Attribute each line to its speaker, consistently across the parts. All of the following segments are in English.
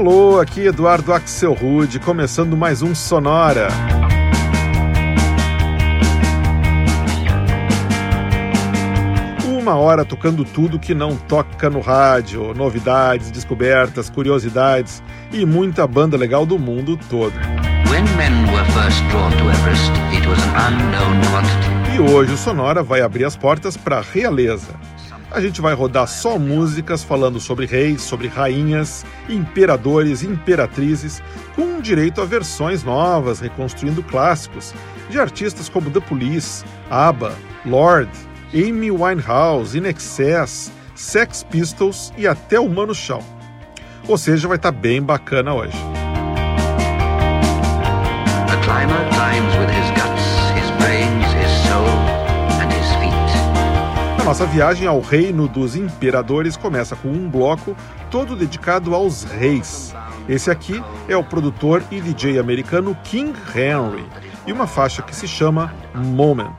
Speaker 1: Alô, aqui Eduardo Axel Rude, começando mais um Sonora. Uma hora tocando tudo que não toca no rádio, novidades, descobertas, curiosidades e muita banda legal do mundo todo. E hoje o Sonora vai abrir as portas para a realeza a gente vai rodar só músicas falando sobre reis, sobre rainhas, imperadores, imperatrizes, com direito a versões novas, reconstruindo clássicos, de artistas como The Police, ABBA, Lord, Amy Winehouse, In Excess, Sex Pistols e até o Mano Chão. Ou seja, vai estar tá bem bacana hoje. Nossa viagem ao reino dos imperadores começa com um bloco todo dedicado aos reis. Esse aqui é o produtor e DJ americano King Henry e uma faixa que se chama Moment.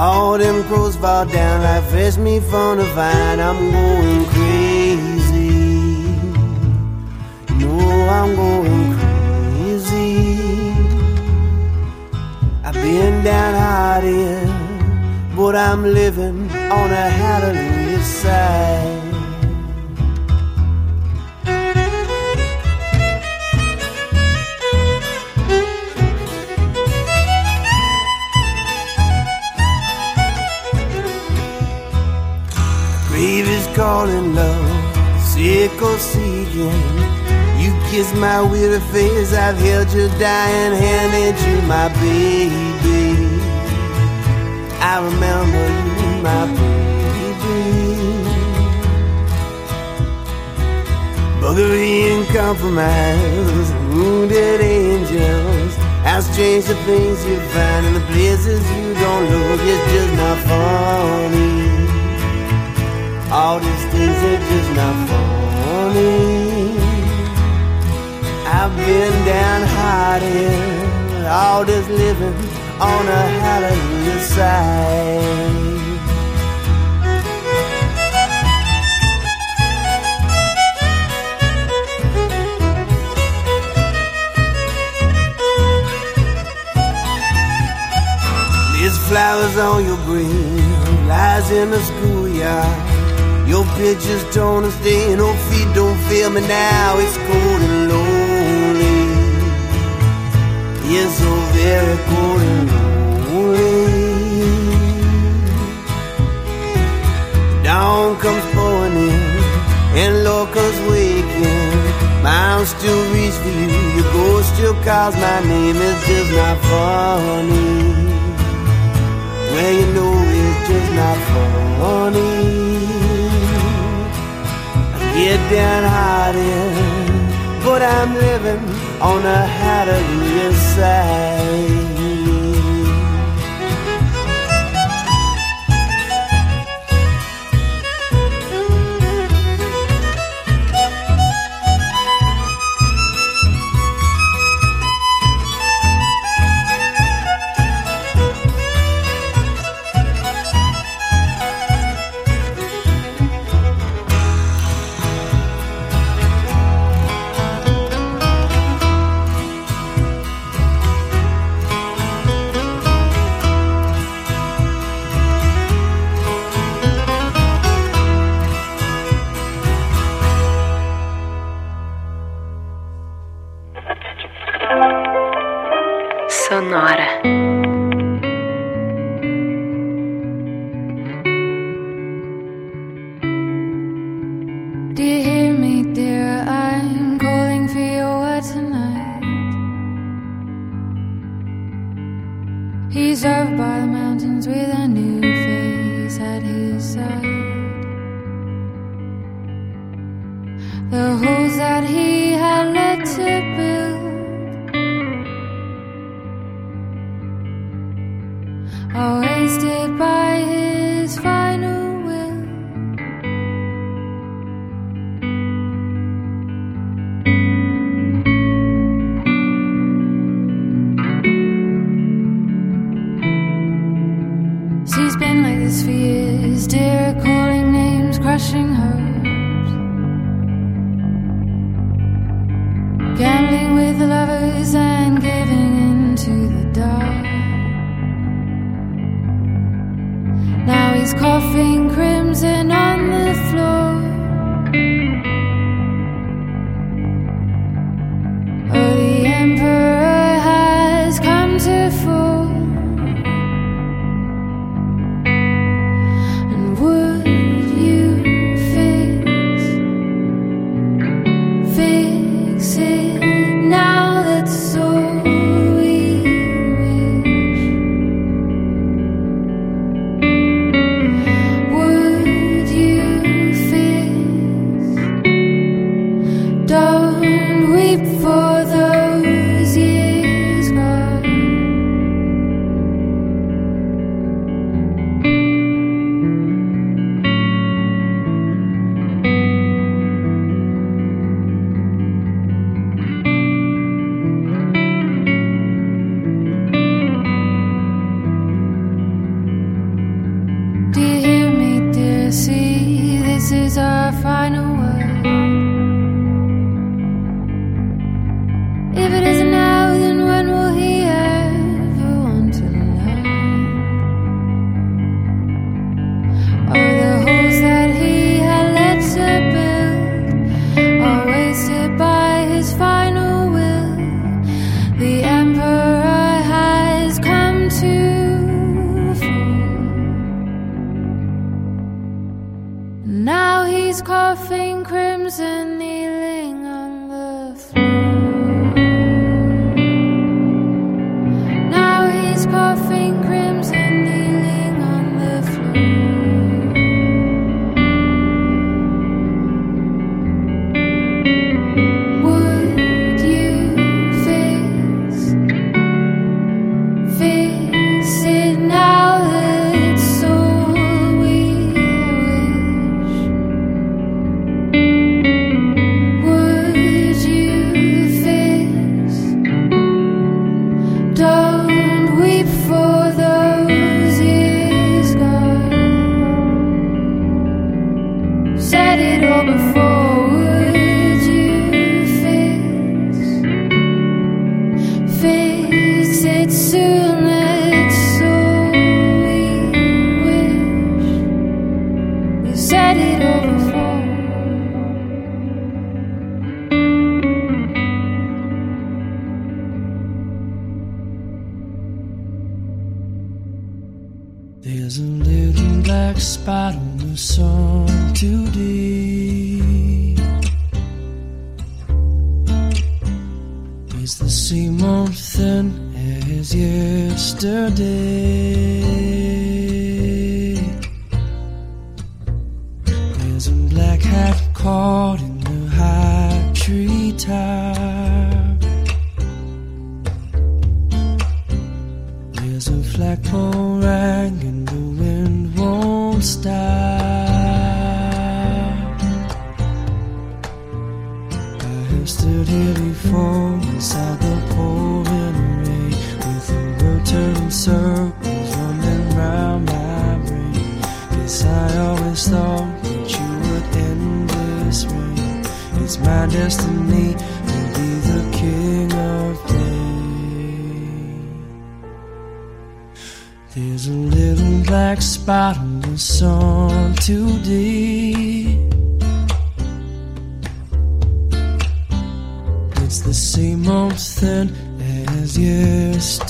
Speaker 2: All them crows fall down like fresh meat from the vine. I'm going crazy. No, I'm going crazy. I've been downhearted, but I'm living on a hallelujah side. Calling love, sick or seeking. You kiss my weary face, I've held your dying hand, and you my baby. I remember you, my baby. Buggery and compromise, wounded angels. How strange the things you find in the places you don't look. It's just not funny. All these things are just not funny. I've been down downhearted, all this living on a hallelujah side. There's flowers on your grave, lies in the schoolyard. Your pictures torn and stained, no feet don't feel me now. It's cold and lonely. Yes, so very cold and lonely. Dawn comes pouring in, and locusts waking. My arms still reach for you. Your ghost still calls my name. It's just not funny. Well, you know it's just not funny get downhearted, but I'm living on the hallelujah side. laughing crimson, the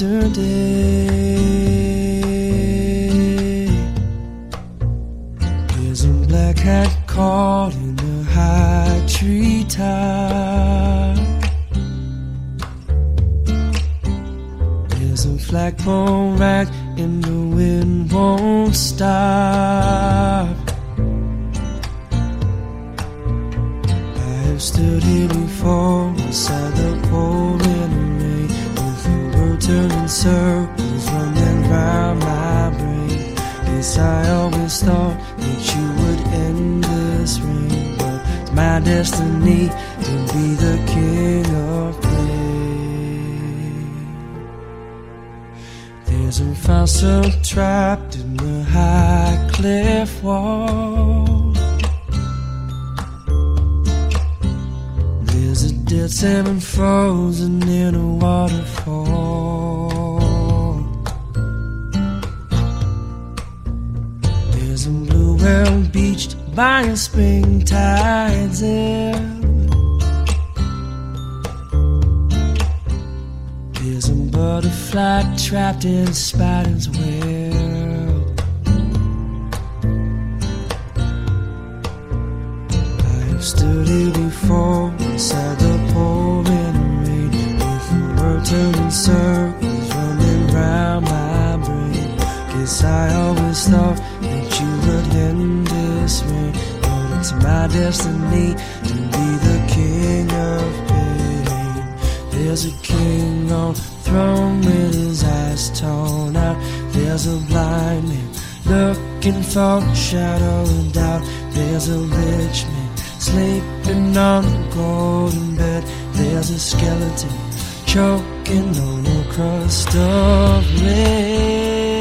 Speaker 2: Turned day.
Speaker 3: Trapped in Spider's web. I have stood here before inside the pouring rain with the world turning circles running round my brain. Guess I always thought that you would end this way, but it's my destiny There's a blind man looking for a shadow and doubt. There's a rich man sleeping on a golden bed. There's a skeleton choking on a crust of lead.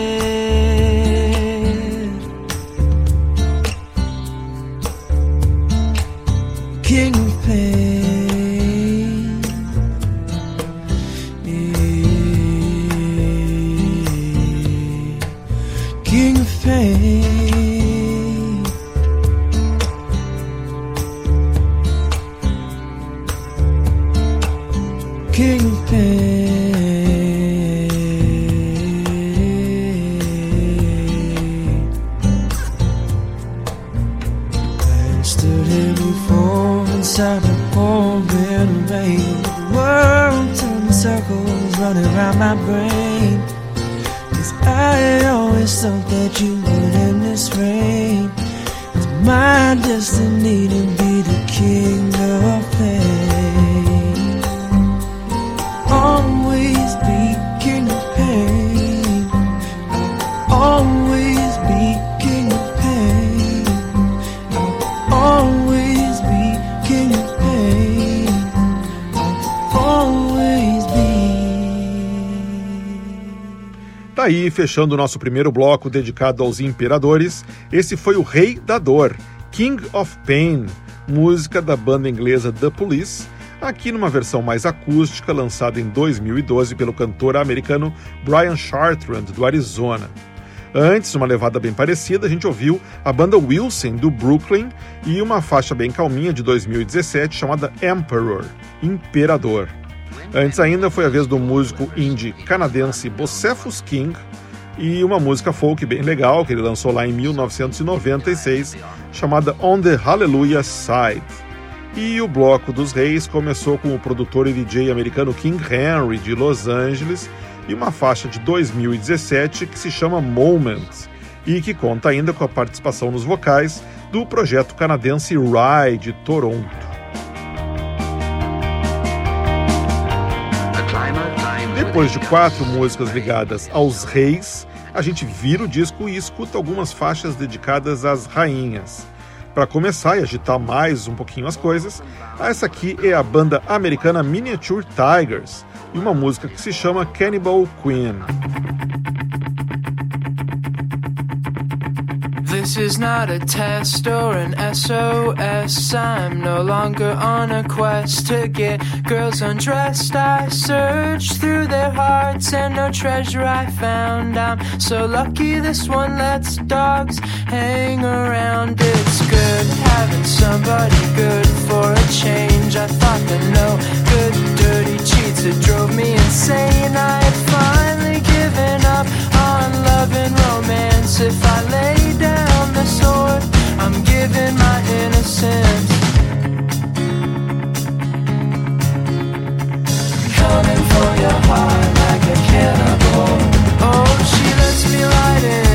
Speaker 1: Aí, fechando o nosso primeiro bloco dedicado aos imperadores, esse foi o Rei da Dor, King of Pain, música da banda inglesa The Police, aqui numa versão mais acústica, lançada em 2012 pelo cantor americano Brian Chartrand, do Arizona. Antes, uma levada bem parecida, a gente ouviu a banda Wilson, do Brooklyn, e uma faixa bem calminha de 2017 chamada Emperor, Imperador. Antes ainda foi a vez do músico indie canadense Bocephus King e uma música folk bem legal que ele lançou lá em 1996, chamada On the Hallelujah Side. E o Bloco dos Reis começou com o produtor e DJ americano King Henry de Los Angeles e uma faixa de 2017 que se chama Moment e que conta ainda com a participação nos vocais do projeto canadense Rye de Toronto. Depois de quatro músicas ligadas aos reis, a gente vira o disco e escuta algumas faixas dedicadas às rainhas. Para começar e agitar mais um pouquinho as coisas, essa aqui é a banda americana Miniature Tigers e uma música que se chama Cannibal Queen.
Speaker 4: This is not a test or an SOS. I'm no longer on a quest to get girls undressed. I searched through their hearts and no treasure I found. I'm so lucky this one lets dogs hang around. It's good having somebody good for a change. I thought that no good dirty cheats it drove me insane. I had finally given up on love and romance. If I lay down I'm giving my innocence. Coming for your heart like a cannibal. Oh, she lets me ride in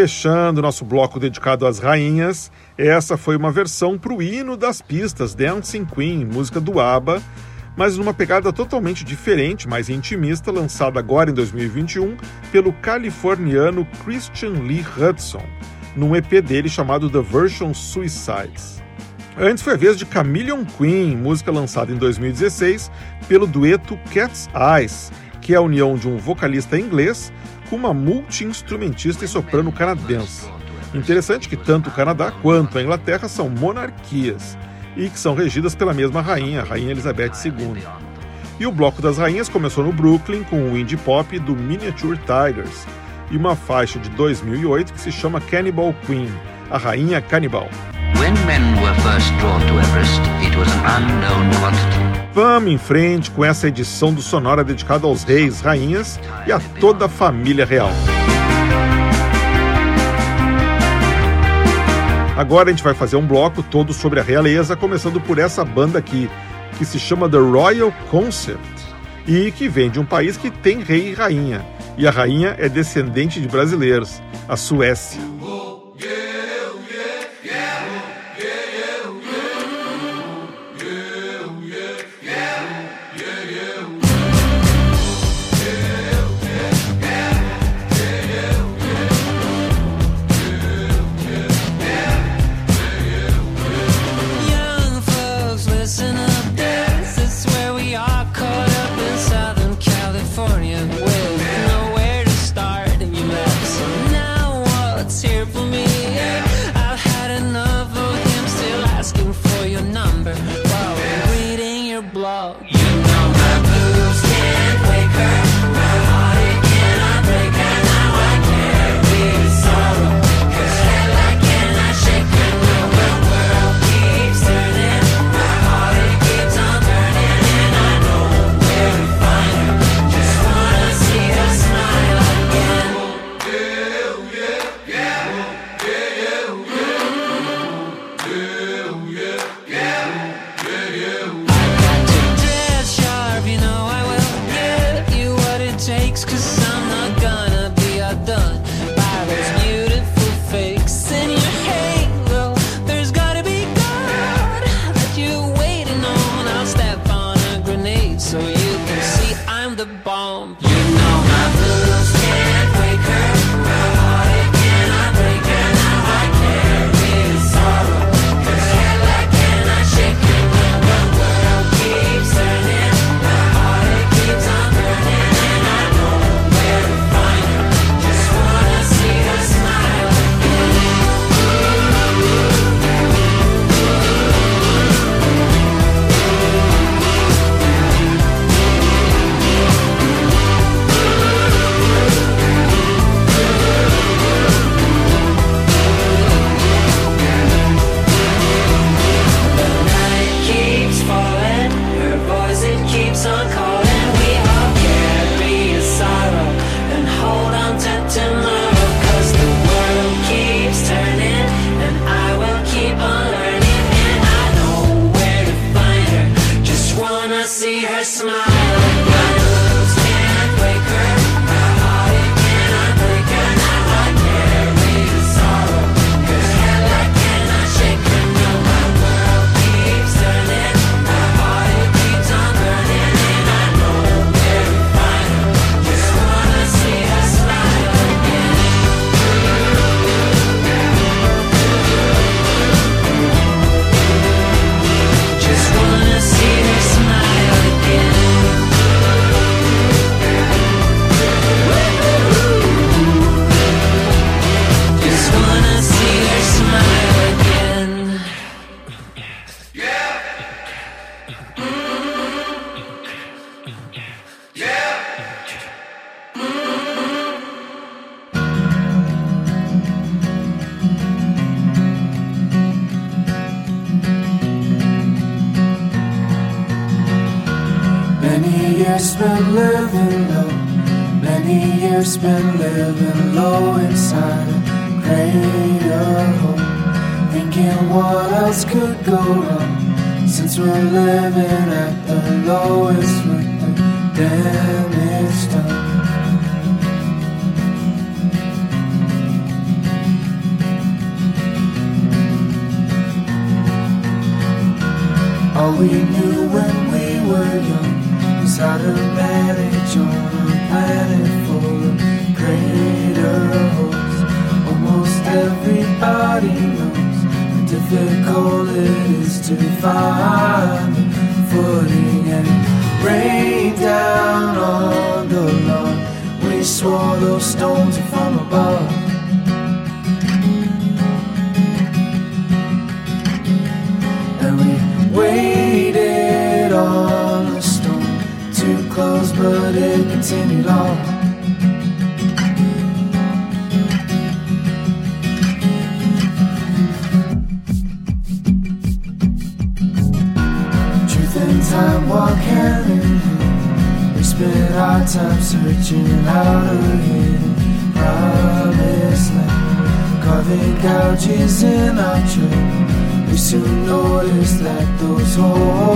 Speaker 1: Fechando nosso bloco dedicado às rainhas, essa foi uma versão para o hino das pistas Dancing Queen, música do ABBA, mas numa pegada totalmente diferente, mais intimista, lançada agora em 2021 pelo californiano Christian Lee Hudson, num EP dele chamado The Version Suicides. Antes foi a vez de Chameleon Queen, música lançada em 2016 pelo dueto Cat's Eyes, que é a união de um vocalista inglês com uma multi-instrumentista e soprano canadense. Interessante que tanto o Canadá quanto a Inglaterra são monarquias e que são regidas pela mesma rainha, a Rainha Elizabeth II. E o Bloco das Rainhas começou no Brooklyn com o indie pop do Miniature Tigers e uma faixa de 2008 que se chama Cannibal Queen, a Rainha Canibal.
Speaker 5: When men were first drawn to Everest, it was an unknown quantity.
Speaker 1: Vamos em frente com essa edição do Sonora dedicada aos reis, rainhas e a toda a família real. Agora a gente vai fazer um bloco todo sobre a realeza, começando por essa banda aqui, que se chama The Royal Concept e que vem de um país que tem rei e rainha. E a rainha é descendente de brasileiros, a Suécia.
Speaker 6: All we knew when we were young? Was how to is in our trip, we soon notice
Speaker 3: that those holes.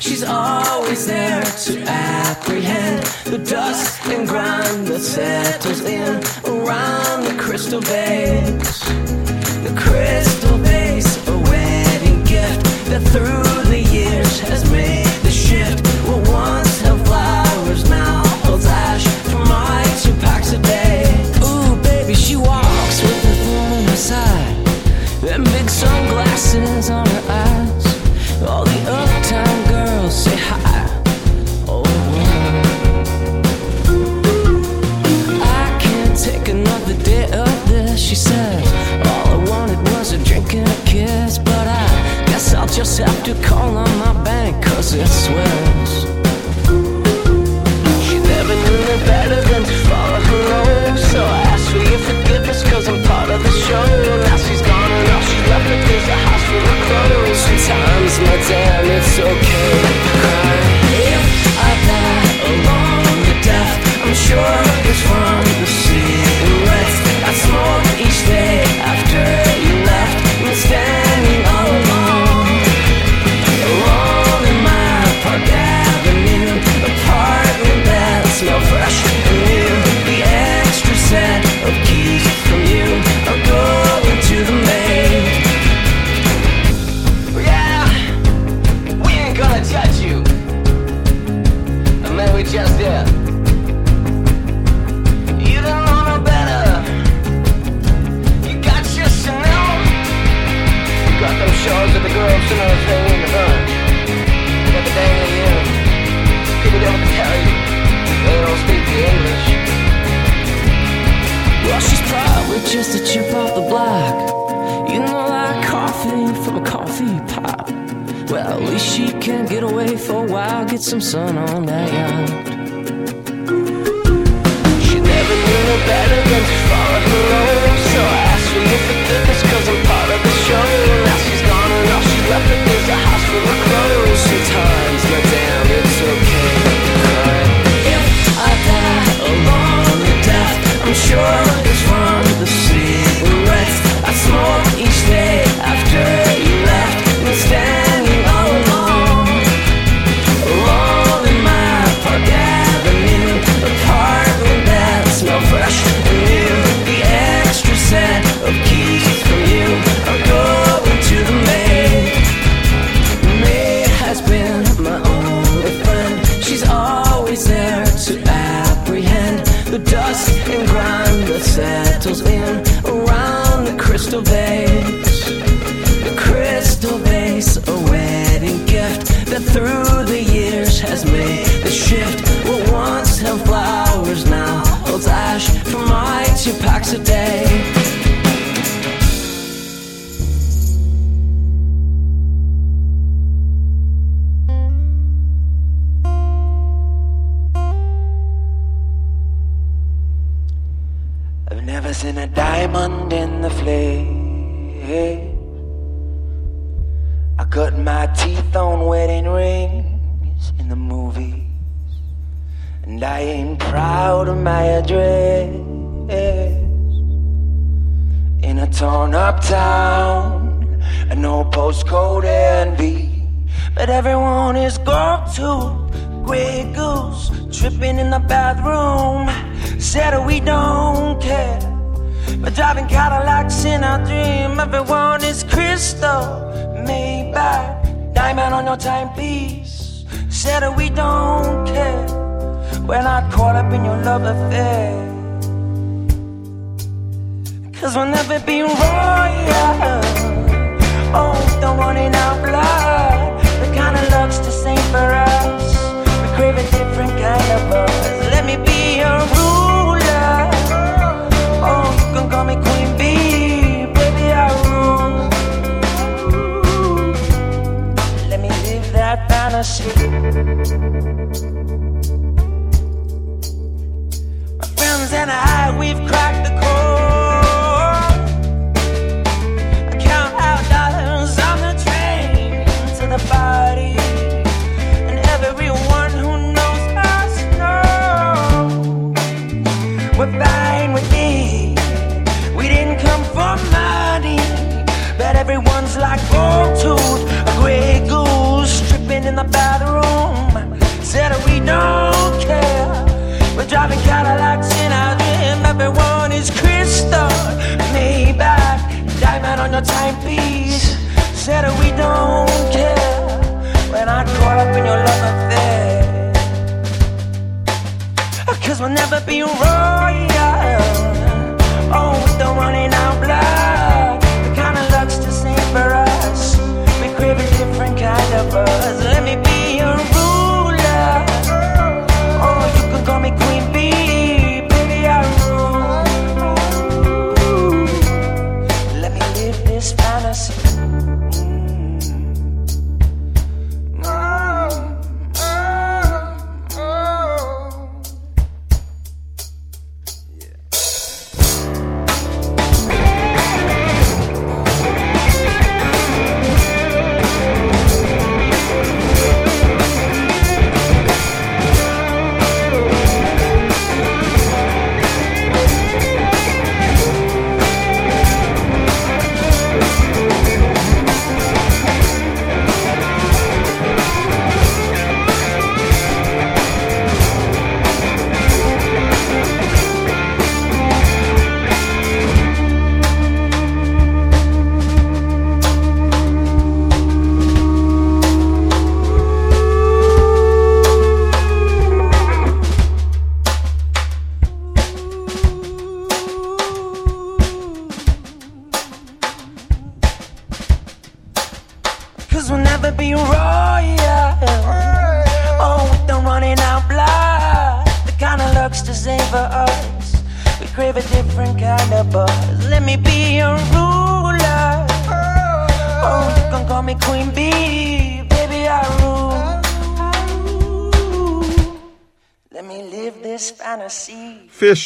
Speaker 6: She's always there to apprehend the dust and grime that settles in around the crystal base. The crystal base, a wedding gift that through the years has made never knew better than to her nose. So I asked for your I'm part of the show. Now she's gone and all left is a house full of clothes. Sometimes, my damn, it's okay just a chip off the block. You know, like coffee from a coffee pot. Well, at least she can get away for a while, get some sun on that yacht. She never knew no better than to follow her own. So I asked for your forgiveness, cause I'm part of the show. Now she's gone and all she's left with is a house full of clothes. Sometimes, my damn, it's okay to. If I die alone to death, I'm sure that settles in around the crystal vase. The crystal vase, a wedding gift that through the years has made the shift. What once held flowers now holds ash from my two packs a day. I cut my teeth on wedding rings in the movies. And I ain't proud of my address. In a torn up town, and no postcode envy. But everyone is go to Grey Goose, tripping in the bathroom. Said we don't care. But driving Cadillacs in our dream, everyone is crystal, Maybach, diamond on your timepiece. Said that we don't care. We're not caught up in your love affair. Cause we'll never be royal. Oh, don't want in our blood. The kind of love's the same for us. We crave a different kind of buzz. Let me be your My friends and I, we've cracked the code. The
Speaker 7: timepiece. Said we don't care when I caught up in your love affair. Cause we'll never be royal. Oh, with the running out blood. The kind of luck's to savor us. We crave a different kind of buzz.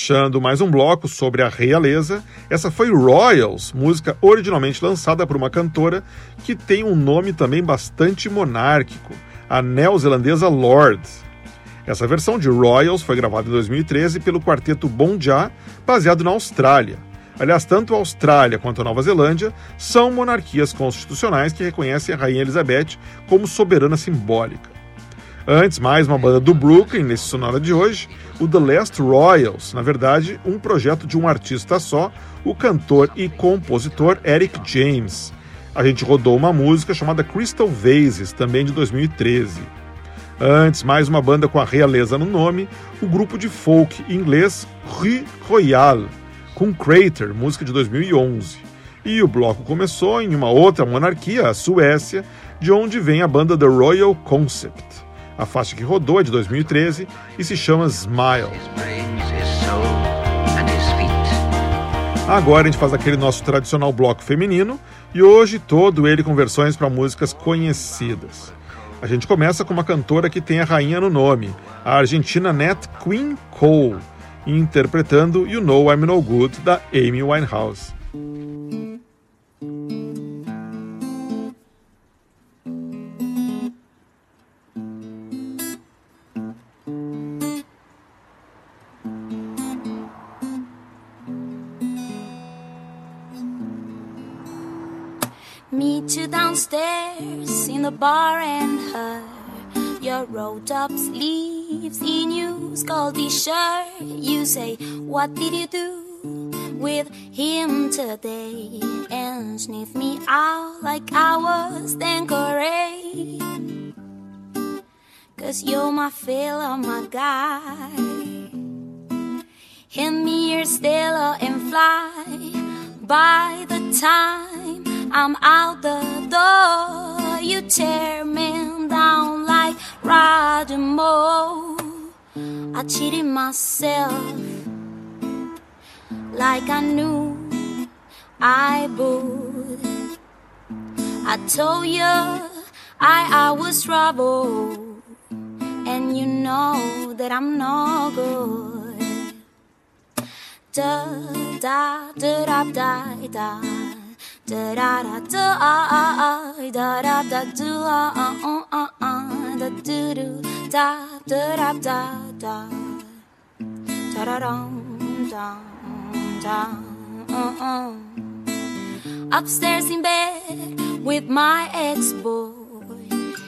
Speaker 1: Fechando mais um bloco sobre a realeza, essa foi Royals, música originalmente lançada por uma cantora que tem um nome também bastante monárquico, a neozelandesa Lord. Essa versão de Royals foi gravada em 2013 pelo quarteto Bon Ja, baseado na Austrália. Aliás, tanto a Austrália quanto a Nova Zelândia são monarquias constitucionais que reconhecem a Rainha Elizabeth como soberana simbólica. Antes, mais uma banda do Brooklyn nesse sonora de hoje, o The Last Royals, na verdade, um projeto de um artista só, o cantor e compositor Eric James. A gente rodou uma música chamada Crystal Vases, também de 2013. Antes, mais uma banda com a realeza no nome, o grupo de folk inglês Rue Royale, com Crater, música de 2011. E o bloco começou em uma outra monarquia, a Suécia, de onde vem a banda The Royal Concept. A faixa que rodou é de 2013 e se chama Smile. Agora a gente faz aquele nosso tradicional bloco feminino e hoje todo ele com versões para músicas conhecidas. A gente começa com uma cantora que tem a rainha no nome, a argentina Nat Queen Cole, interpretando You Know I'm No Good da Amy Winehouse.
Speaker 8: Meet you downstairs in the bar and her. Your rolled up sleeves in your scaldy shirt. You say, What did you do with him today? And sniff me out like I was Tanqueray. Cause you're my fella, my guy. Hand me your Stella and fly. By the time I'm out the door, you tear me down like Roger Moore. I cheated myself like I knew I would. I told you I, I was trouble, and you know that I'm no good. Da da da da da da da da da da da da da uh uh uh uh da do do da da da da da da da dum dum dum uh uh upstairs in bed with my ex-boy.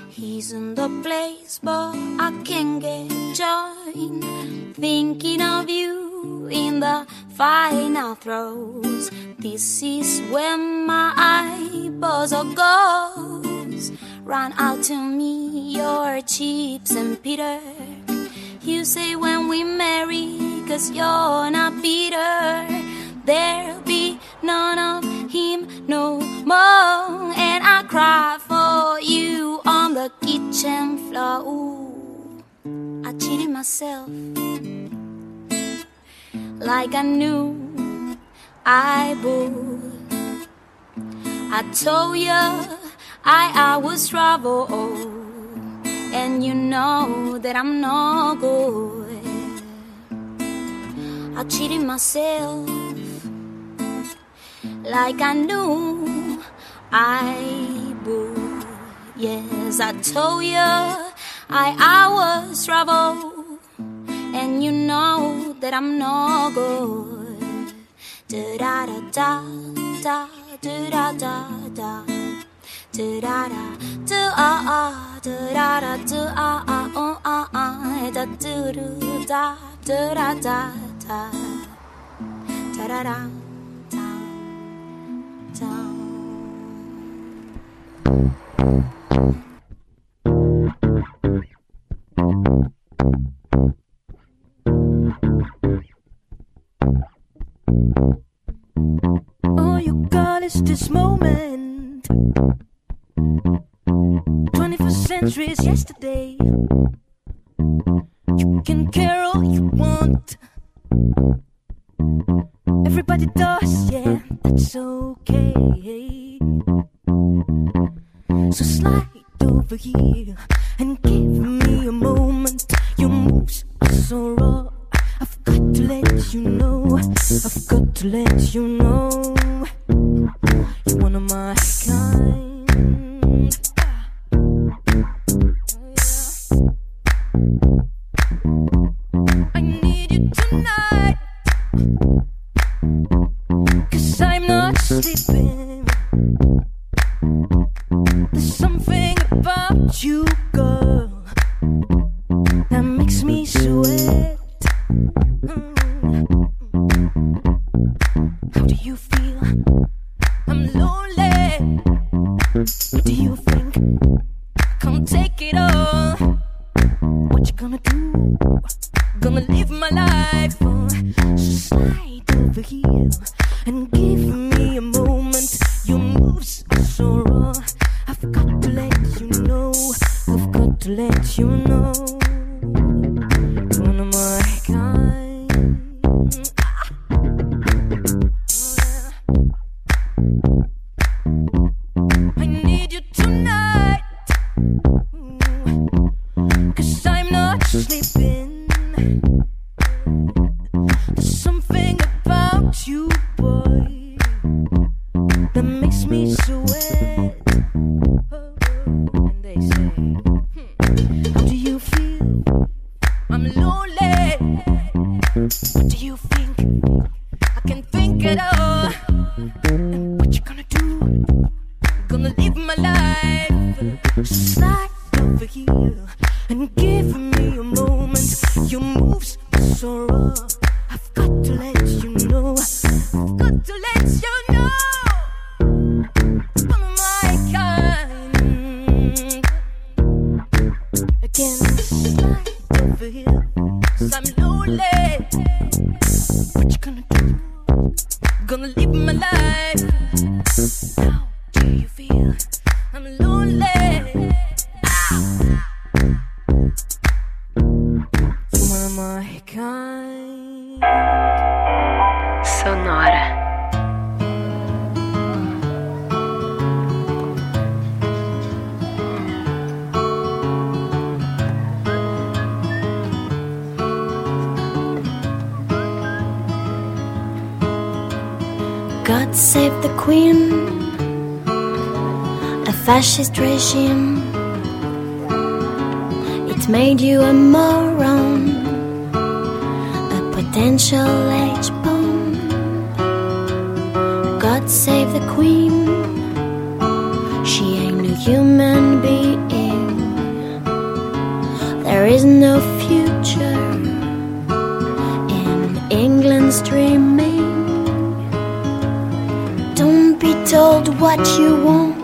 Speaker 8: He's in the place, but I can't get joined. Thinking of you in the final throes. This is where my eyeballs are goes. Run out to me your chips and Peter. You say when we marry, cause you're not bitter. There'll be none of him no more. And I cry for you on the kitchen floor. Ooh, I cheated myself like I knew I would. I told you I, I was trouble, and you know that I'm no good. I cheated myself like I knew I would. Yes, I told you I, I was trouble and you know that I'm no good. Da da da da da da da da da. Da da da do ah ah da da da do ah ah oh ah ah da do do da da da da da da da da da da.
Speaker 9: What you gonna do? Gonna live my life.
Speaker 8: God save the Queen, a fascist regime. It made you a moron, a potential H bomb. God save the Queen, she ain't no human being. There is no
Speaker 10: what you want.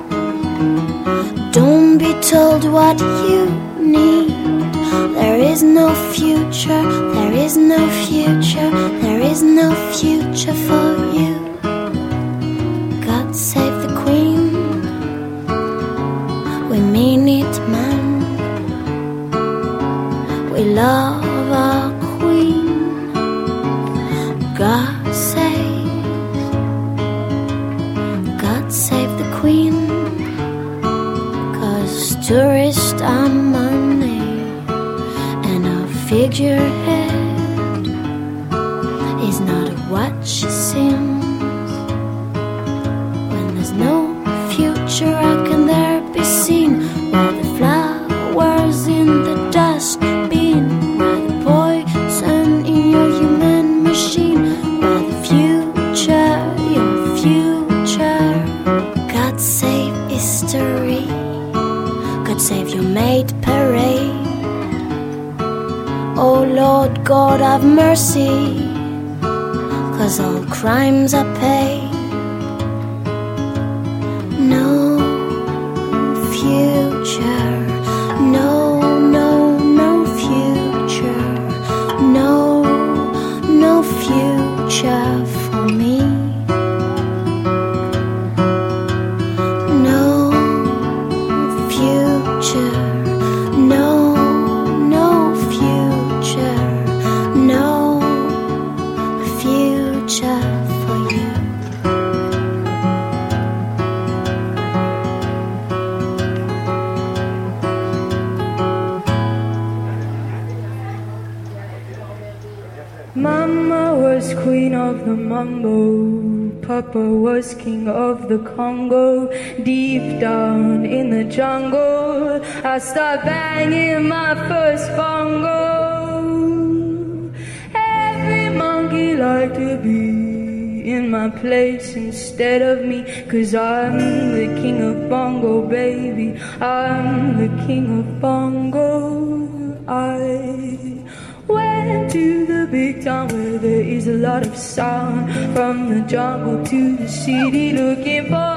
Speaker 10: Don't be told what you need. There is no future, there is no future, there is no future for you.
Speaker 11: Papa was king of the Congo. Deep down in the jungle, I start banging my first bongo. Every monkey like to be in my place instead of me. Cause I'm the king of bongo, baby. I'm the king of bongo. The jungle to the city, looking for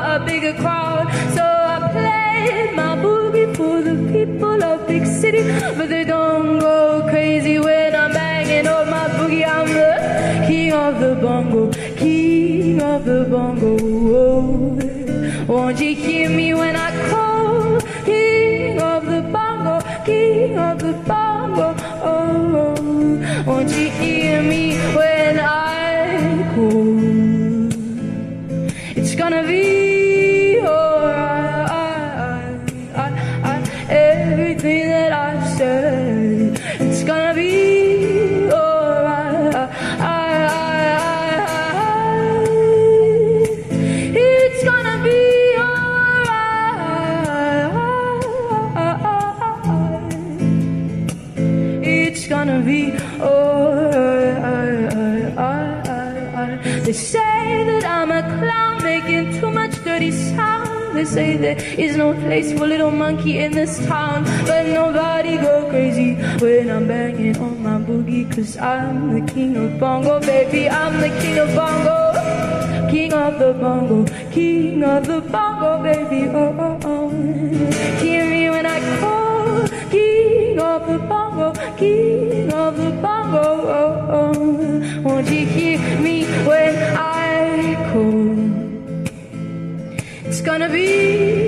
Speaker 11: say there is no place for little monkey in this town. But nobody go crazy when I'm banging on my boogie. Cause I'm the king of bongo, baby. I'm the king of bongo. King of the bongo, king of the bongo, baby. Oh, oh, oh. Hear me when I call. King of the bongo, king of the bongo. Oh, oh. Won't you hear me when I call? Gonna be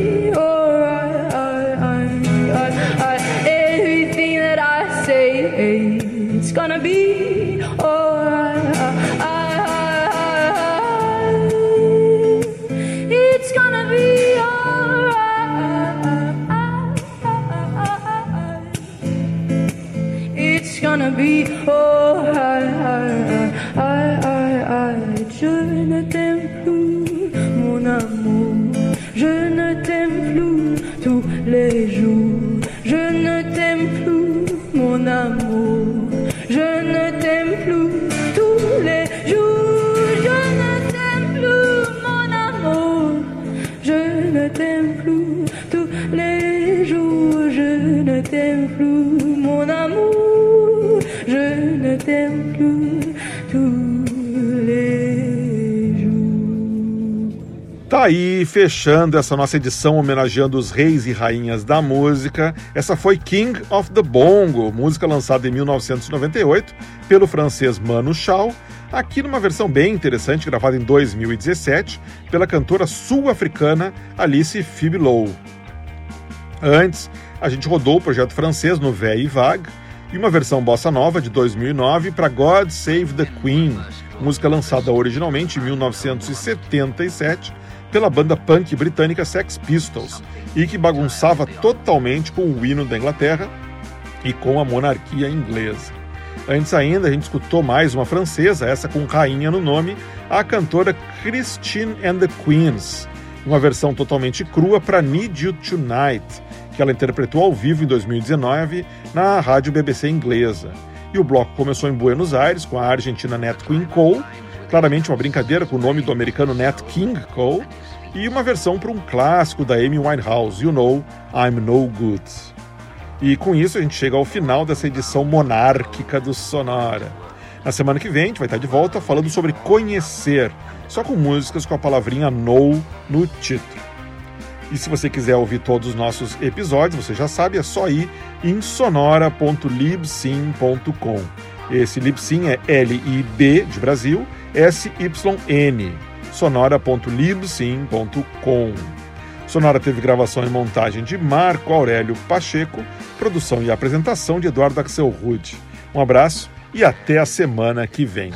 Speaker 1: Aí, fechando essa nossa edição homenageando os reis e rainhas da música. Essa foi King of the Bongo, música lançada em 1998 pelo francês Manu Chao, aqui numa versão bem interessante, gravada em 2017 pela cantora sul-africana Alice Fibilow. Antes, a gente rodou o projeto francês no Vé e Vague e uma versão bossa nova de 2009 para God Save the Queen, música lançada originalmente em 1977 pela banda punk britânica Sex Pistols e que bagunçava totalmente com o hino da Inglaterra e com a monarquia inglesa. Antes ainda, a gente escutou mais uma francesa, essa com rainha no nome, a cantora Christine and the Queens, uma versão totalmente crua para Need You Tonight, que ela interpretou ao vivo em 2019 na rádio BBC inglesa. E o bloco começou em Buenos Aires com a argentina Nat Queen Cole, claramente uma brincadeira com o nome do americano Nat King Cole, e uma versão para um clássico da Amy Winehouse, You Know I'm No Good. E com isso a gente chega ao final dessa edição monárquica do Sonora. Na semana que vem a gente vai estar de volta falando sobre conhecer, só com músicas com a palavrinha no no título. E se você quiser ouvir todos os nossos episódios, você já sabe, é só ir em sonora.libsyn.com. Esse Libsyn é L-I-B de Brasil, S-Y-N sonora.libsim.com. Sonora teve gravação e montagem de Marco Aurélio Pacheco, produção e apresentação de Eduardo Axel Rude. Um abraço e até a semana que vem.